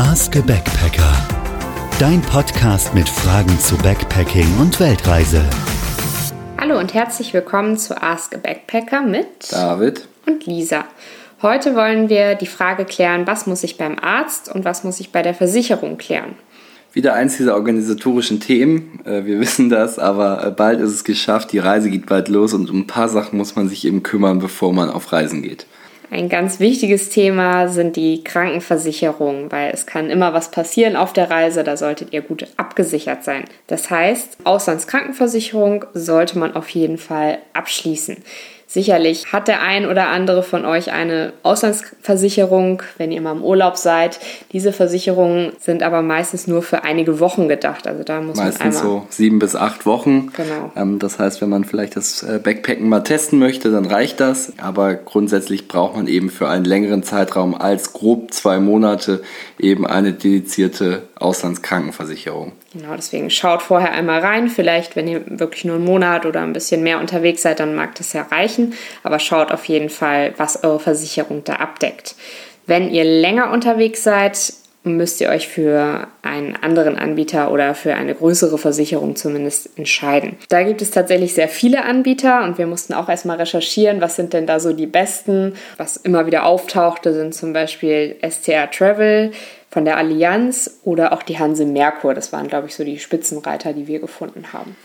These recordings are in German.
Ask a Backpacker. Dein Podcast mit Fragen zu Backpacking und Weltreise. Hallo und herzlich willkommen zu Ask a Backpacker mit David und Lisa. Heute wollen wir die Frage klären, was muss ich beim Arzt und was muss ich bei der Versicherung klären. Wieder eins dieser organisatorischen Themen. Äh, wir wissen das, aber äh, bald ist es geschafft. Die Reise geht bald los und um ein paar Sachen muss man sich eben kümmern, bevor man auf Reisen geht. Ein ganz wichtiges Thema sind die Krankenversicherungen, weil es kann immer was passieren auf der Reise, da solltet ihr gut abgesichert sein. Das heißt, Auslandskrankenversicherung sollte man auf jeden Fall abschließen. Sicherlich hat der ein oder andere von euch eine Auslandsversicherung, wenn ihr mal im Urlaub seid. Diese Versicherungen sind aber meistens nur für einige Wochen gedacht. Also da muss meistens man einmal so sieben bis acht Wochen. Genau. Ähm, das heißt, wenn man vielleicht das äh, Backpacken mal testen möchte, dann reicht das. Aber grundsätzlich braucht man eben für einen längeren Zeitraum als grob zwei Monate eben eine dedizierte Auslandskrankenversicherung. Genau, deswegen schaut vorher einmal rein. Vielleicht, wenn ihr wirklich nur einen Monat oder ein bisschen mehr unterwegs seid, dann mag das ja reichen. Aber schaut auf jeden Fall, was eure Versicherung da abdeckt. Wenn ihr länger unterwegs seid, müsst ihr euch für einen anderen Anbieter oder für eine größere Versicherung zumindest entscheiden. Da gibt es tatsächlich sehr viele Anbieter und wir mussten auch erstmal recherchieren, was sind denn da so die besten. Was immer wieder auftauchte, sind zum Beispiel STR Travel, von der Allianz oder auch die Hanse Merkur. Das waren, glaube ich, so die Spitzenreiter, die wir gefunden haben.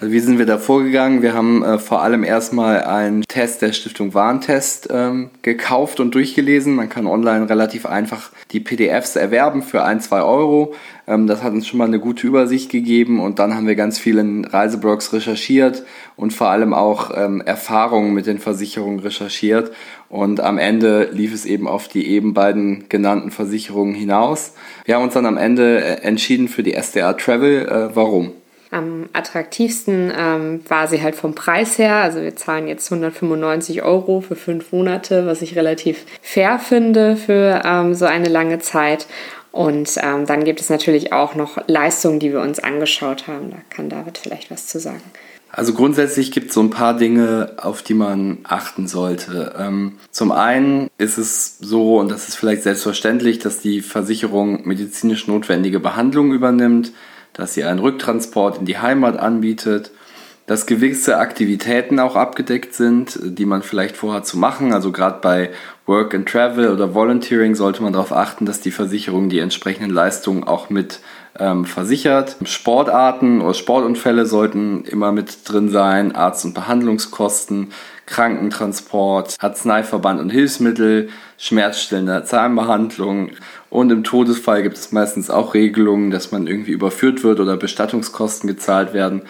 Also wie sind wir da vorgegangen? Wir haben äh, vor allem erstmal einen Test der Stiftung Warentest ähm, gekauft und durchgelesen. Man kann online relativ einfach die PDFs erwerben für ein, zwei Euro. Ähm, das hat uns schon mal eine gute Übersicht gegeben und dann haben wir ganz viel in Reiseblogs recherchiert und vor allem auch ähm, Erfahrungen mit den Versicherungen recherchiert. Und am Ende lief es eben auf die eben beiden genannten Versicherungen hinaus. Wir haben uns dann am Ende äh, entschieden für die SDA Travel. Äh, warum? Am attraktivsten ähm, war sie halt vom Preis her. Also wir zahlen jetzt 195 Euro für fünf Monate, was ich relativ fair finde für ähm, so eine lange Zeit. Und ähm, dann gibt es natürlich auch noch Leistungen, die wir uns angeschaut haben. Da kann David vielleicht was zu sagen. Also grundsätzlich gibt es so ein paar Dinge, auf die man achten sollte. Ähm, zum einen ist es so, und das ist vielleicht selbstverständlich, dass die Versicherung medizinisch notwendige Behandlung übernimmt dass sie einen Rücktransport in die Heimat anbietet, dass gewisse Aktivitäten auch abgedeckt sind, die man vielleicht vorhat zu machen. Also gerade bei Work and Travel oder Volunteering sollte man darauf achten, dass die Versicherung die entsprechenden Leistungen auch mit ähm, versichert. Sportarten oder Sportunfälle sollten immer mit drin sein, Arzt- und Behandlungskosten, Krankentransport, Arzneiverband und Hilfsmittel, schmerzstillende Zahnbehandlung und im Todesfall gibt es meistens auch Regelungen, dass man irgendwie überführt wird oder Bestattungskosten gezahlt werden.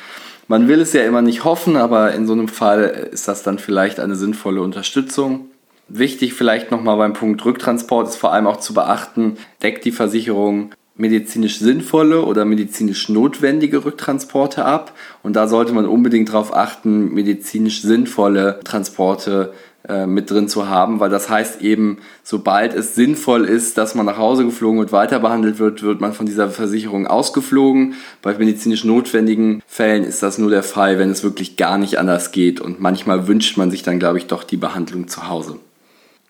Man will es ja immer nicht hoffen, aber in so einem Fall ist das dann vielleicht eine sinnvolle Unterstützung. Wichtig vielleicht nochmal beim Punkt Rücktransport ist vor allem auch zu beachten, deckt die Versicherung medizinisch sinnvolle oder medizinisch notwendige Rücktransporte ab. Und da sollte man unbedingt darauf achten, medizinisch sinnvolle Transporte äh, mit drin zu haben, weil das heißt eben, sobald es sinnvoll ist, dass man nach Hause geflogen und weiter behandelt wird, wird man von dieser Versicherung ausgeflogen. Bei medizinisch notwendigen Fällen ist das nur der Fall, wenn es wirklich gar nicht anders geht und manchmal wünscht man sich dann, glaube ich, doch die Behandlung zu Hause.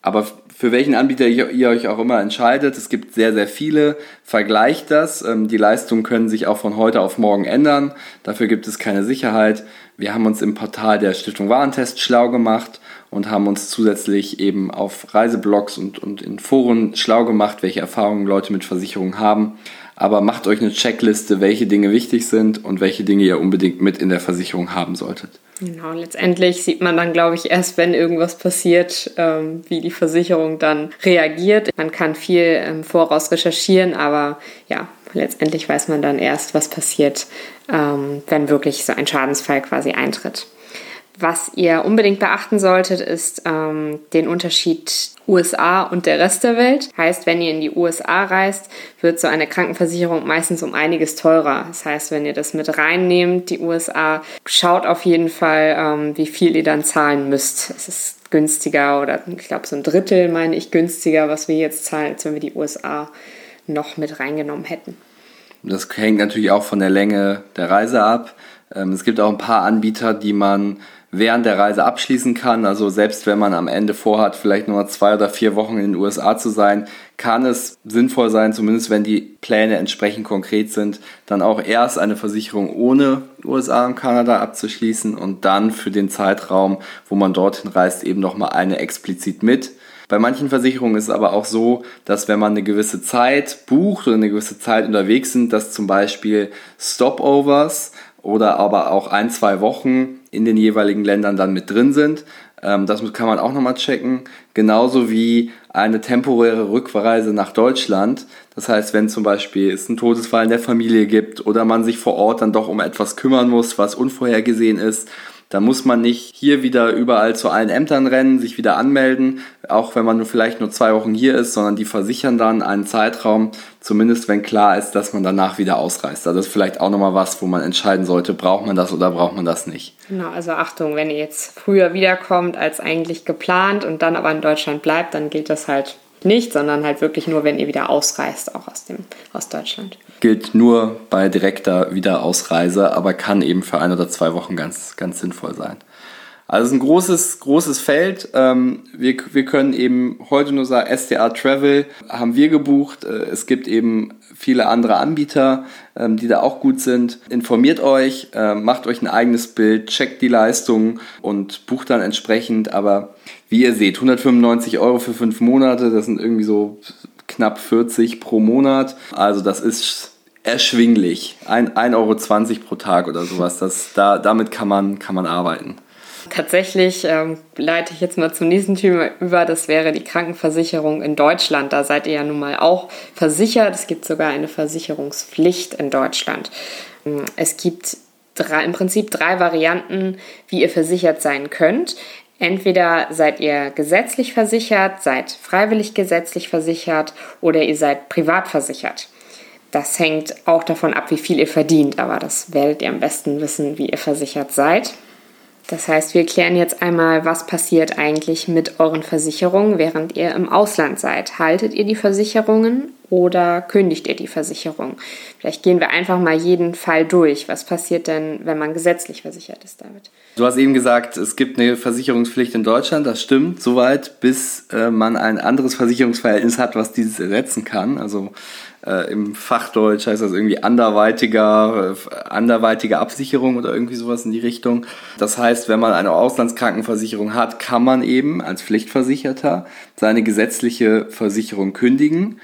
Aber für welchen Anbieter ihr euch auch immer entscheidet, es gibt sehr, sehr viele, vergleicht das. Ähm, die Leistungen können sich auch von heute auf morgen ändern. Dafür gibt es keine Sicherheit. Wir haben uns im Portal der Stiftung Warentest schlau gemacht und haben uns zusätzlich eben auf Reiseblogs und, und in Foren schlau gemacht, welche Erfahrungen Leute mit Versicherungen haben. Aber macht euch eine Checkliste, welche Dinge wichtig sind und welche Dinge ihr unbedingt mit in der Versicherung haben solltet. Genau, letztendlich sieht man dann, glaube ich, erst, wenn irgendwas passiert, ähm, wie die Versicherung dann reagiert. Man kann viel im Voraus recherchieren, aber ja, letztendlich weiß man dann erst, was passiert, ähm, wenn wirklich so ein Schadensfall quasi eintritt. Was ihr unbedingt beachten solltet, ist ähm, den Unterschied USA und der Rest der Welt. Heißt, wenn ihr in die USA reist, wird so eine Krankenversicherung meistens um einiges teurer. Das heißt, wenn ihr das mit reinnehmt, die USA, schaut auf jeden Fall, ähm, wie viel ihr dann zahlen müsst. Es ist günstiger oder ich glaube so ein Drittel, meine ich, günstiger, was wir jetzt zahlen, als wenn wir die USA noch mit reingenommen hätten. Das hängt natürlich auch von der Länge der Reise ab. Ähm, es gibt auch ein paar Anbieter, die man während der Reise abschließen kann. Also selbst wenn man am Ende vorhat, vielleicht nur zwei oder vier Wochen in den USA zu sein, kann es sinnvoll sein, zumindest wenn die Pläne entsprechend konkret sind, dann auch erst eine Versicherung ohne USA und Kanada abzuschließen und dann für den Zeitraum, wo man dorthin reist, eben nochmal eine explizit mit. Bei manchen Versicherungen ist es aber auch so, dass wenn man eine gewisse Zeit bucht oder eine gewisse Zeit unterwegs sind, dass zum Beispiel Stopovers oder aber auch ein, zwei Wochen in den jeweiligen Ländern dann mit drin sind. Ähm, das kann man auch nochmal checken. Genauso wie eine temporäre Rückreise nach Deutschland. Das heißt, wenn zum Beispiel es einen Todesfall in der Familie gibt oder man sich vor Ort dann doch um etwas kümmern muss, was unvorhergesehen ist, da muss man nicht hier wieder überall zu allen Ämtern rennen, sich wieder anmelden, auch wenn man nur vielleicht nur zwei Wochen hier ist, sondern die versichern dann einen Zeitraum, zumindest wenn klar ist, dass man danach wieder ausreist. Also das ist vielleicht auch nochmal was, wo man entscheiden sollte, braucht man das oder braucht man das nicht. Genau, also Achtung, wenn ihr jetzt früher wiederkommt als eigentlich geplant und dann aber in Deutschland bleibt, dann gilt das halt nicht, sondern halt wirklich nur, wenn ihr wieder ausreist, auch aus, dem, aus Deutschland. Gilt nur bei direkter Wiederausreise, aber kann eben für ein oder zwei Wochen ganz, ganz sinnvoll sein. Also es ist ein großes, großes Feld. Ähm, wir, wir können eben heute nur sagen, SDA Travel haben wir gebucht. Äh, es gibt eben viele andere Anbieter, ähm, die da auch gut sind. Informiert euch, äh, macht euch ein eigenes Bild, checkt die Leistungen und bucht dann entsprechend. Aber wie ihr seht, 195 Euro für fünf Monate, das sind irgendwie so knapp 40 pro Monat. Also das ist erschwinglich. 1,20 Euro pro Tag oder sowas. Das, da, damit kann man, kann man arbeiten. Tatsächlich ähm, leite ich jetzt mal zum nächsten Thema über. Das wäre die Krankenversicherung in Deutschland. Da seid ihr ja nun mal auch versichert. Es gibt sogar eine Versicherungspflicht in Deutschland. Es gibt drei, im Prinzip drei Varianten, wie ihr versichert sein könnt. Entweder seid ihr gesetzlich versichert, seid freiwillig gesetzlich versichert oder ihr seid privat versichert. Das hängt auch davon ab, wie viel ihr verdient, aber das werdet ihr am besten wissen, wie ihr versichert seid. Das heißt, wir klären jetzt einmal, was passiert eigentlich mit euren Versicherungen, während ihr im Ausland seid. Haltet ihr die Versicherungen oder kündigt ihr die Versicherung? Vielleicht gehen wir einfach mal jeden Fall durch. Was passiert denn, wenn man gesetzlich versichert ist, David? Du hast eben gesagt, es gibt eine Versicherungspflicht in Deutschland. Das stimmt soweit, bis äh, man ein anderes Versicherungsverhältnis hat, was dieses ersetzen kann. Also äh, Im Fachdeutsch heißt das irgendwie anderweitiger, äh, anderweitige Absicherung oder irgendwie sowas in die Richtung. Das heißt, wenn man eine Auslandskrankenversicherung hat, kann man eben als Pflichtversicherter seine gesetzliche Versicherung kündigen.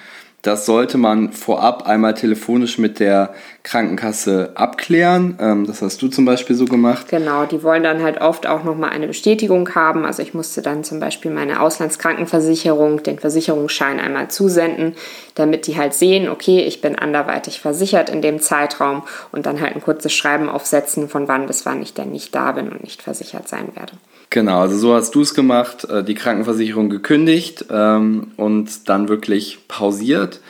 Das sollte man vorab einmal telefonisch mit der Krankenkasse abklären. Ähm, das hast du zum Beispiel so gemacht. Genau, die wollen dann halt oft auch nochmal eine Bestätigung haben. Also ich musste dann zum Beispiel meine Auslandskrankenversicherung, den Versicherungsschein einmal zusenden, damit die halt sehen, okay, ich bin anderweitig versichert in dem Zeitraum und dann halt ein kurzes Schreiben aufsetzen, von wann bis wann ich denn nicht da bin und nicht versichert sein werde. Genau, also so hast du es gemacht, äh, die Krankenversicherung gekündigt ähm, und dann wirklich pausiert.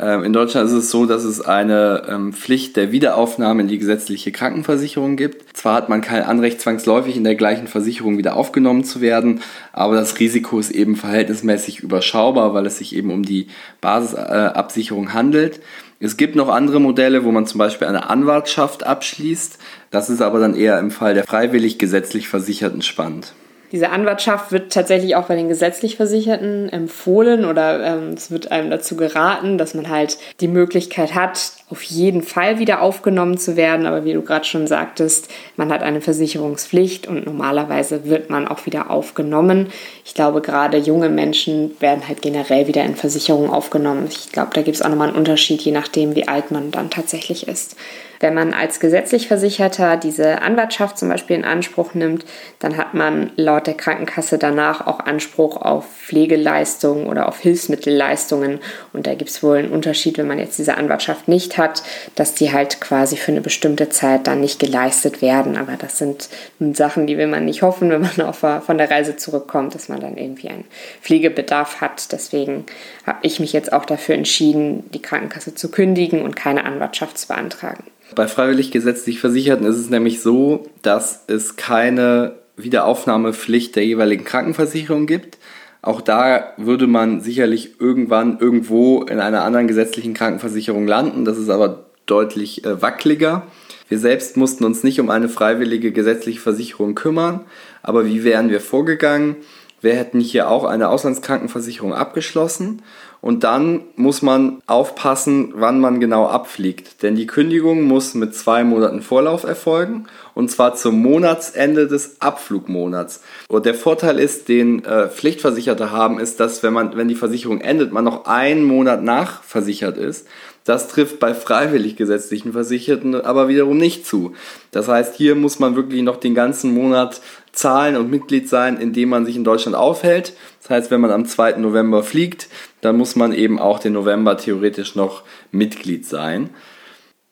Ähm, in Deutschland ist es so, dass es eine ähm, Pflicht der Wiederaufnahme in die gesetzliche Krankenversicherung gibt. Zwar hat man kein Anrecht, zwangsläufig in der gleichen Versicherung wieder aufgenommen zu werden, aber das Risiko ist eben verhältnismäßig überschaubar, weil es sich eben um die Basisabsicherung handelt. Es gibt noch andere Modelle, wo man zum Beispiel eine Anwartschaft abschließt. Das ist aber dann eher im Fall der freiwillig gesetzlich Versicherten spannend. Diese Anwartschaft wird tatsächlich auch bei den gesetzlich Versicherten empfohlen oder ähm, es wird einem dazu geraten, dass man halt die Möglichkeit hat, auf jeden Fall wieder aufgenommen zu werden. Aber wie du gerade schon sagtest, man hat eine Versicherungspflicht und normalerweise wird man auch wieder aufgenommen. Ich glaube, gerade junge Menschen werden halt generell wieder in Versicherungen aufgenommen. Ich glaube, da gibt es auch nochmal einen Unterschied, je nachdem, wie alt man dann tatsächlich ist. Wenn man als gesetzlich Versicherter diese Anwartschaft zum Beispiel in Anspruch nimmt, dann hat man laut der Krankenkasse danach auch Anspruch auf Pflegeleistungen oder auf Hilfsmittelleistungen. Und da gibt es wohl einen Unterschied, wenn man jetzt diese Anwartschaft nicht hat, dass die halt quasi für eine bestimmte Zeit dann nicht geleistet werden. Aber das sind Sachen, die will man nicht hoffen, wenn man auf, von der Reise zurückkommt, dass man dann irgendwie einen Pflegebedarf hat. Deswegen habe ich mich jetzt auch dafür entschieden, die Krankenkasse zu kündigen und keine Anwartschaft zu beantragen. Bei freiwillig gesetzlich Versicherten ist es nämlich so, dass es keine Wiederaufnahmepflicht der jeweiligen Krankenversicherung gibt. Auch da würde man sicherlich irgendwann irgendwo in einer anderen gesetzlichen Krankenversicherung landen. Das ist aber deutlich äh, wackeliger. Wir selbst mussten uns nicht um eine freiwillige gesetzliche Versicherung kümmern. Aber wie wären wir vorgegangen? Wir hätten hier auch eine Auslandskrankenversicherung abgeschlossen Und dann muss man aufpassen, wann man genau abfliegt. Denn die Kündigung muss mit zwei Monaten Vorlauf erfolgen. Und zwar zum Monatsende des Abflugmonats. Und der Vorteil ist, den äh, Pflichtversicherte haben, ist, dass wenn man, wenn die Versicherung endet, man noch einen Monat nachversichert ist. Das trifft bei freiwillig gesetzlichen Versicherten aber wiederum nicht zu. Das heißt, hier muss man wirklich noch den ganzen Monat zahlen und Mitglied sein, indem man sich in Deutschland aufhält. Das heißt, wenn man am 2. November fliegt, dann muss man eben auch den November theoretisch noch Mitglied sein.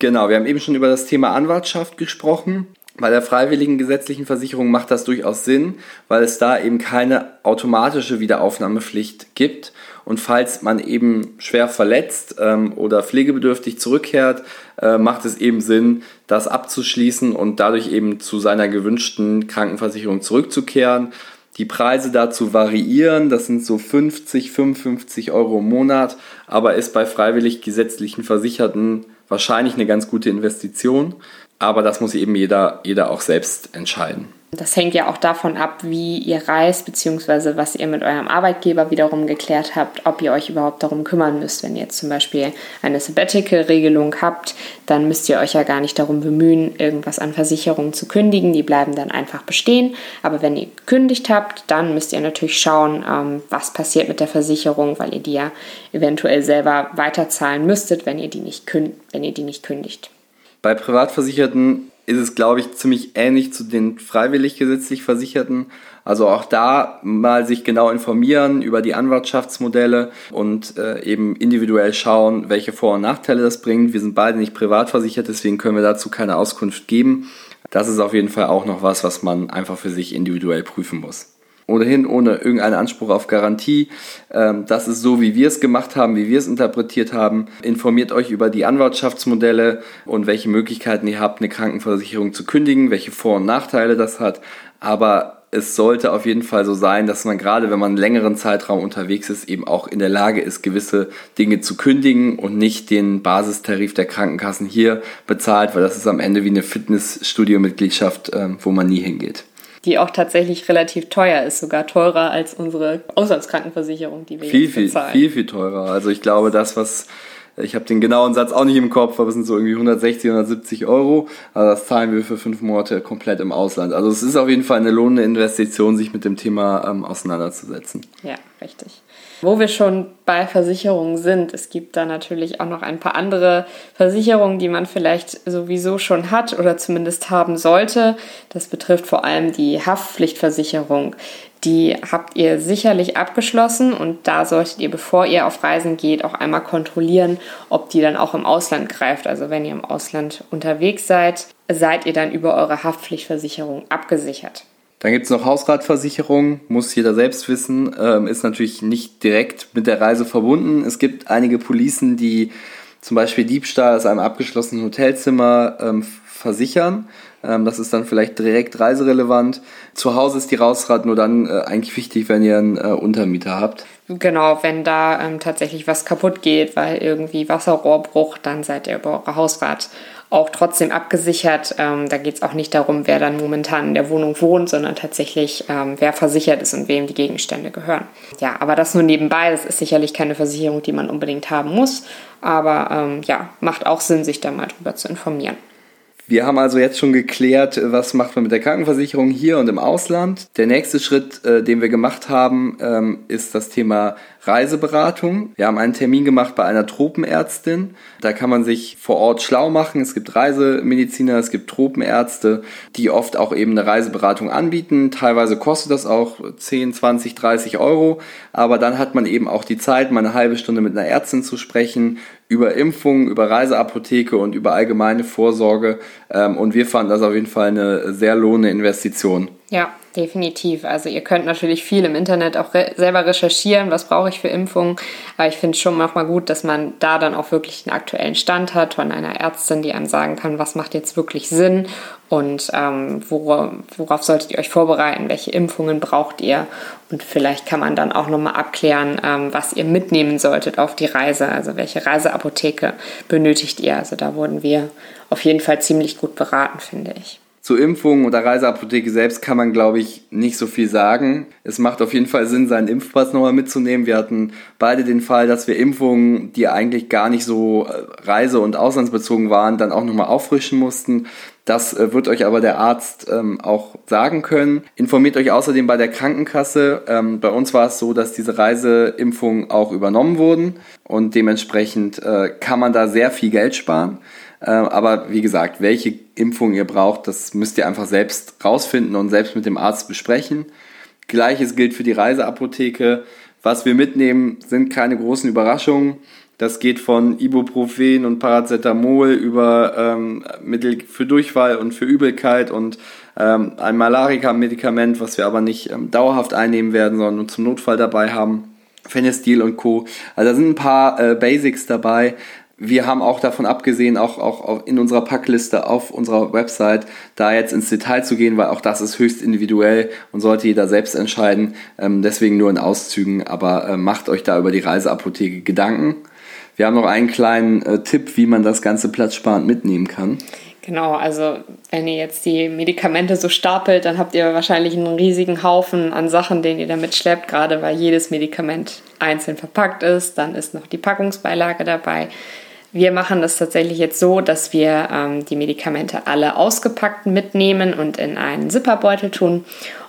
Genau, wir haben eben schon über das Thema Anwartschaft gesprochen. Bei der freiwilligen gesetzlichen Versicherung macht das durchaus Sinn, weil es da eben keine automatische Wiederaufnahmepflicht gibt. Und falls man eben schwer verletzt ähm, oder pflegebedürftig zurückkehrt, äh, macht es eben Sinn, das abzuschließen und dadurch eben zu seiner gewünschten Krankenversicherung zurückzukehren. Die Preise dazu variieren, das sind so 50, 55 Euro im Monat, aber ist bei freiwillig gesetzlichen Versicherten wahrscheinlich eine ganz gute Investition. Aber das muss eben jeder, jeder auch selbst entscheiden. Das hängt ja auch davon ab, wie ihr reist, beziehungsweise was ihr mit eurem Arbeitgeber wiederum geklärt habt, ob ihr euch überhaupt darum kümmern müsst. Wenn ihr jetzt zum Beispiel eine Sabbatical-Regelung habt, dann müsst ihr euch ja gar nicht darum bemühen, irgendwas an Versicherungen zu kündigen. Die bleiben dann einfach bestehen. Aber wenn ihr gekündigt habt, dann müsst ihr natürlich schauen, ähm, was passiert mit der Versicherung, weil ihr die ja eventuell selber weiterzahlen müsstet, wenn ihr die nicht, wenn ihr die nicht kündigt. Bei Privatversicherten ist es, glaube ich, ziemlich ähnlich zu den freiwillig gesetzlich Versicherten. Also auch da mal sich genau informieren über die Anwartschaftsmodelle und äh, eben individuell schauen, welche Vor- und Nachteile das bringt. Wir sind beide nicht privat versichert, deswegen können wir dazu keine Auskunft geben. Das ist auf jeden Fall auch noch was, was man einfach für sich individuell prüfen muss ohnehin ohne irgendeinen Anspruch auf Garantie. Ähm, das ist so, wie wir es gemacht haben, wie wir es interpretiert haben. Informiert euch über die Anwartschaftsmodelle und welche Möglichkeiten ihr habt, eine Krankenversicherung zu kündigen, welche Vor- und Nachteile das hat. Aber es sollte auf jeden Fall so sein, dass man gerade, wenn man einen längeren Zeitraum unterwegs ist, eben auch in der Lage ist, gewisse Dinge zu kündigen und nicht den Basistarif der Krankenkassen hier bezahlt, weil das ist am Ende wie eine Fitnessstudio-Mitgliedschaft, ähm, wo man nie hingeht die auch tatsächlich relativ teuer ist, sogar teurer als unsere Auslandskrankenversicherung, die wir viel, jetzt bezahlen. Viel, viel, viel teurer. Also ich glaube, das, was ich habe den genauen Satz auch nicht im Kopf, aber es sind so irgendwie 160, 170 Euro. Also das zahlen wir für fünf Monate komplett im Ausland. Also es ist auf jeden Fall eine lohnende Investition, sich mit dem Thema ähm, auseinanderzusetzen. Ja, richtig. Wo wir schon bei Versicherungen sind, es gibt da natürlich auch noch ein paar andere Versicherungen, die man vielleicht sowieso schon hat oder zumindest haben sollte. Das betrifft vor allem die Haftpflichtversicherung. Die habt ihr sicherlich abgeschlossen und da solltet ihr, bevor ihr auf Reisen geht, auch einmal kontrollieren, ob die dann auch im Ausland greift. Also wenn ihr im Ausland unterwegs seid, seid ihr dann über eure Haftpflichtversicherung abgesichert. Dann gibt es noch Hausratversicherung, muss jeder selbst wissen, ähm, ist natürlich nicht direkt mit der Reise verbunden. Es gibt einige Policen, die zum Beispiel Diebstahl aus einem abgeschlossenen Hotelzimmer ähm, versichern. Ähm, das ist dann vielleicht direkt reiserelevant. Zu Hause ist die Hausrat nur dann äh, eigentlich wichtig, wenn ihr einen äh, Untermieter habt. Genau, wenn da ähm, tatsächlich was kaputt geht, weil irgendwie Wasserrohrbruch, dann seid ihr über eure Hausrat auch trotzdem abgesichert. Ähm, da geht es auch nicht darum, wer dann momentan in der Wohnung wohnt, sondern tatsächlich, ähm, wer versichert ist und wem die Gegenstände gehören. Ja, aber das nur nebenbei. Das ist sicherlich keine Versicherung, die man unbedingt haben muss. Aber ähm, ja, macht auch Sinn, sich da mal drüber zu informieren. Wir haben also jetzt schon geklärt, was macht man mit der Krankenversicherung hier und im Ausland. Der nächste Schritt, äh, den wir gemacht haben, ähm, ist das Thema Reiseberatung. Wir haben einen Termin gemacht bei einer Tropenärztin. Da kann man sich vor Ort schlau machen. Es gibt Reisemediziner, es gibt Tropenärzte, die oft auch eben eine Reiseberatung anbieten. Teilweise kostet das auch 10, 20, 30 Euro. Aber dann hat man eben auch die Zeit, mal eine halbe Stunde mit einer Ärztin zu sprechen über Impfungen, über Reiseapotheke und über allgemeine Vorsorge. Ähm, und wir fanden das auf jeden Fall eine sehr lohnende Investition. Ja, definitiv. Also ihr könnt natürlich viel im Internet auch re selber recherchieren, was brauche ich für Impfungen. Aber ich finde es schon manchmal gut, dass man da dann auch wirklich einen aktuellen Stand hat von einer Ärztin, die einem sagen kann, was macht jetzt wirklich Sinn und ähm, worauf, worauf solltet ihr euch vorbereiten, welche Impfungen braucht ihr. Und vielleicht kann man dann auch nochmal abklären, ähm, was ihr mitnehmen solltet auf die Reise, also welche Reiseapotheke benötigt ihr. Also da wurden wir auf jeden Fall ziemlich gut beraten, finde ich. Zur Impfung oder Reiseapotheke selbst kann man, glaube ich, nicht so viel sagen. Es macht auf jeden Fall Sinn, seinen Impfpass nochmal mitzunehmen. Wir hatten beide den Fall, dass wir Impfungen, die eigentlich gar nicht so äh, reise- und auslandsbezogen waren, dann auch nochmal auffrischen mussten. Das äh, wird euch aber der Arzt ähm, auch sagen können. Informiert euch außerdem bei der Krankenkasse. Ähm, bei uns war es so, dass diese Reiseimpfungen auch übernommen wurden und dementsprechend äh, kann man da sehr viel Geld sparen. Äh, aber wie gesagt, welche Impfung ihr braucht, das müsst ihr einfach selbst rausfinden und selbst mit dem Arzt besprechen. Gleiches gilt für die Reiseapotheke. Was wir mitnehmen, sind keine großen Überraschungen. Das geht von Ibuprofen und Paracetamol über ähm, Mittel für Durchfall und für Übelkeit und ähm, ein Malarika-Medikament, was wir aber nicht ähm, dauerhaft einnehmen werden, sondern nur zum Notfall dabei haben. Phenestil und Co. Also da sind ein paar äh, Basics dabei. Wir haben auch davon abgesehen, auch, auch in unserer Packliste auf unserer Website, da jetzt ins Detail zu gehen, weil auch das ist höchst individuell und sollte jeder selbst entscheiden. Ähm, deswegen nur in Auszügen, aber äh, macht euch da über die Reiseapotheke Gedanken. Wir haben noch einen kleinen äh, Tipp, wie man das Ganze platzsparend mitnehmen kann. Genau, also wenn ihr jetzt die Medikamente so stapelt, dann habt ihr wahrscheinlich einen riesigen Haufen an Sachen, den ihr damit schleppt, gerade weil jedes Medikament einzeln verpackt ist. Dann ist noch die Packungsbeilage dabei. Wir machen das tatsächlich jetzt so, dass wir ähm, die Medikamente alle ausgepackt mitnehmen und in einen Zipperbeutel tun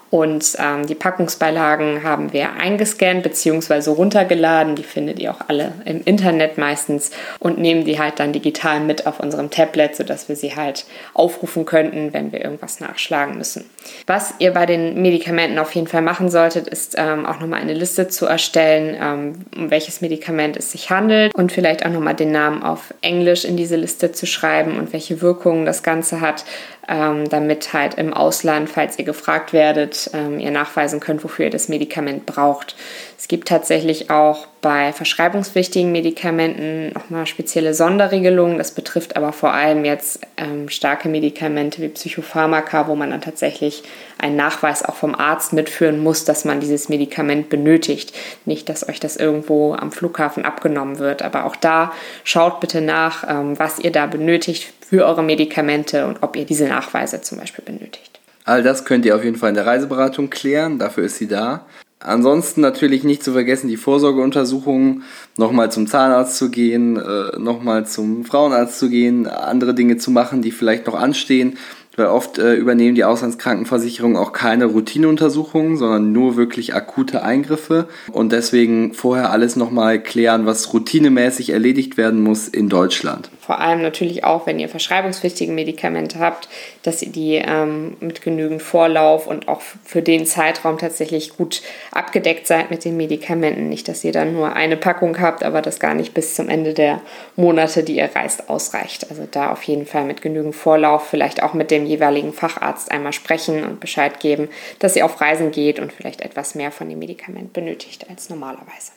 und ähm, die Packungsbeilagen haben wir eingescannt bzw. runtergeladen. Die findet ihr auch alle im Internet meistens und nehmen die halt dann digital mit auf unserem Tablet, sodass wir sie halt aufrufen könnten, wenn wir irgendwas nachschlagen müssen. Was ihr bei den Medikamenten auf jeden Fall machen solltet, ist ähm, auch nochmal eine Liste zu erstellen, ähm, um welches Medikament es sich handelt und vielleicht auch nochmal den Namen auf Englisch in diese Liste zu schreiben und welche Wirkungen das Ganze hat, ähm, damit halt im Ausland, falls ihr gefragt werdet, ähm, ihr nachweisen könnt, wofür ihr das Medikament braucht. Es gibt tatsächlich auch bei verschreibungspflichtigen Medikamenten nochmal spezielle Sonderregelungen. Das betrifft aber vor allem jetzt ähm, starke Medikamente wie Psychopharmaka, wo man dann tatsächlich einen Nachweis auch vom Arzt mitführen muss, dass man dieses Medikament benötigt. Nicht, dass euch das irgendwo am Flughafen abgenommen wird. Aber auch da schaut bitte nach, ähm, was ihr da benötigt für eure Medikamente und ob ihr diese Nachweise zum Beispiel benötigt. All das könnt ihr auf jeden Fall in der Reiseberatung klären, dafür ist sie da. Ansonsten natürlich nicht zu vergessen die Vorsorgeuntersuchungen, nochmal zum Zahnarzt zu gehen, äh, nochmal zum Frauenarzt zu gehen, andere Dinge zu machen, die vielleicht noch anstehen weil oft äh, übernehmen die Auslandskrankenversicherungen auch keine Routineuntersuchungen, sondern nur wirklich akute Eingriffe und deswegen vorher alles nochmal klären, was routinemäßig erledigt werden muss in Deutschland. Vor allem natürlich auch, wenn ihr verschreibungspflichtige Medikamente habt, dass ihr die ähm, mit genügend Vorlauf und auch für den Zeitraum tatsächlich gut abgedeckt seid mit den Medikamenten. Nicht, dass ihr dann nur eine Packung habt, aber das gar nicht bis zum Ende der Monate, die ihr reist, ausreicht. Also da auf jeden Fall mit genügend Vorlauf, vielleicht auch mit dem jeweiligen Facharzt einmal sprechen und Bescheid geben, dass sie auf Reisen geht und vielleicht etwas mehr von dem Medikament benötigt als normalerweise.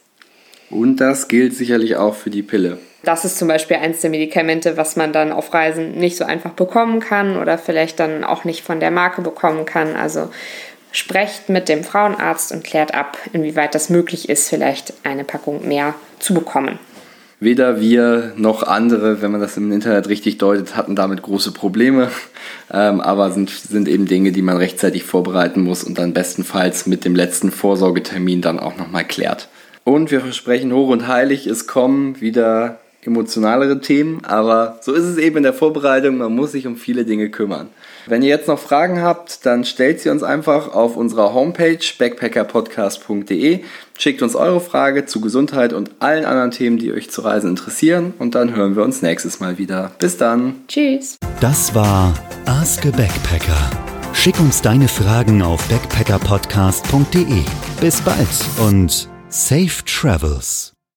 Und das gilt sicherlich auch für die Pille. Das ist zum Beispiel eins der Medikamente, was man dann auf Reisen nicht so einfach bekommen kann oder vielleicht dann auch nicht von der Marke bekommen kann. Also sprecht mit dem Frauenarzt und klärt ab, inwieweit das möglich ist, vielleicht eine Packung mehr zu bekommen. Weder wir noch andere, wenn man das im Internet richtig deutet, hatten damit große Probleme. Ähm, aber sind, sind eben Dinge, die man rechtzeitig vorbereiten muss und dann bestenfalls mit dem letzten Vorsorgetermin dann auch nochmal klärt. Und wir versprechen hoch und heilig, es kommen wieder emotionalere Themen, aber so ist es eben in der Vorbereitung, man muss sich um viele Dinge kümmern. Wenn ihr jetzt noch Fragen habt, dann stellt sie uns einfach auf unserer Homepage backpackerpodcast.de, schickt uns eure Frage zu Gesundheit und allen anderen Themen, die euch zu Reisen interessieren und dann hören wir uns nächstes Mal wieder. Bis dann. Tschüss. Das war Ask a Backpacker. Schick uns deine Fragen auf backpackerpodcast.de. Bis bald und safe travels.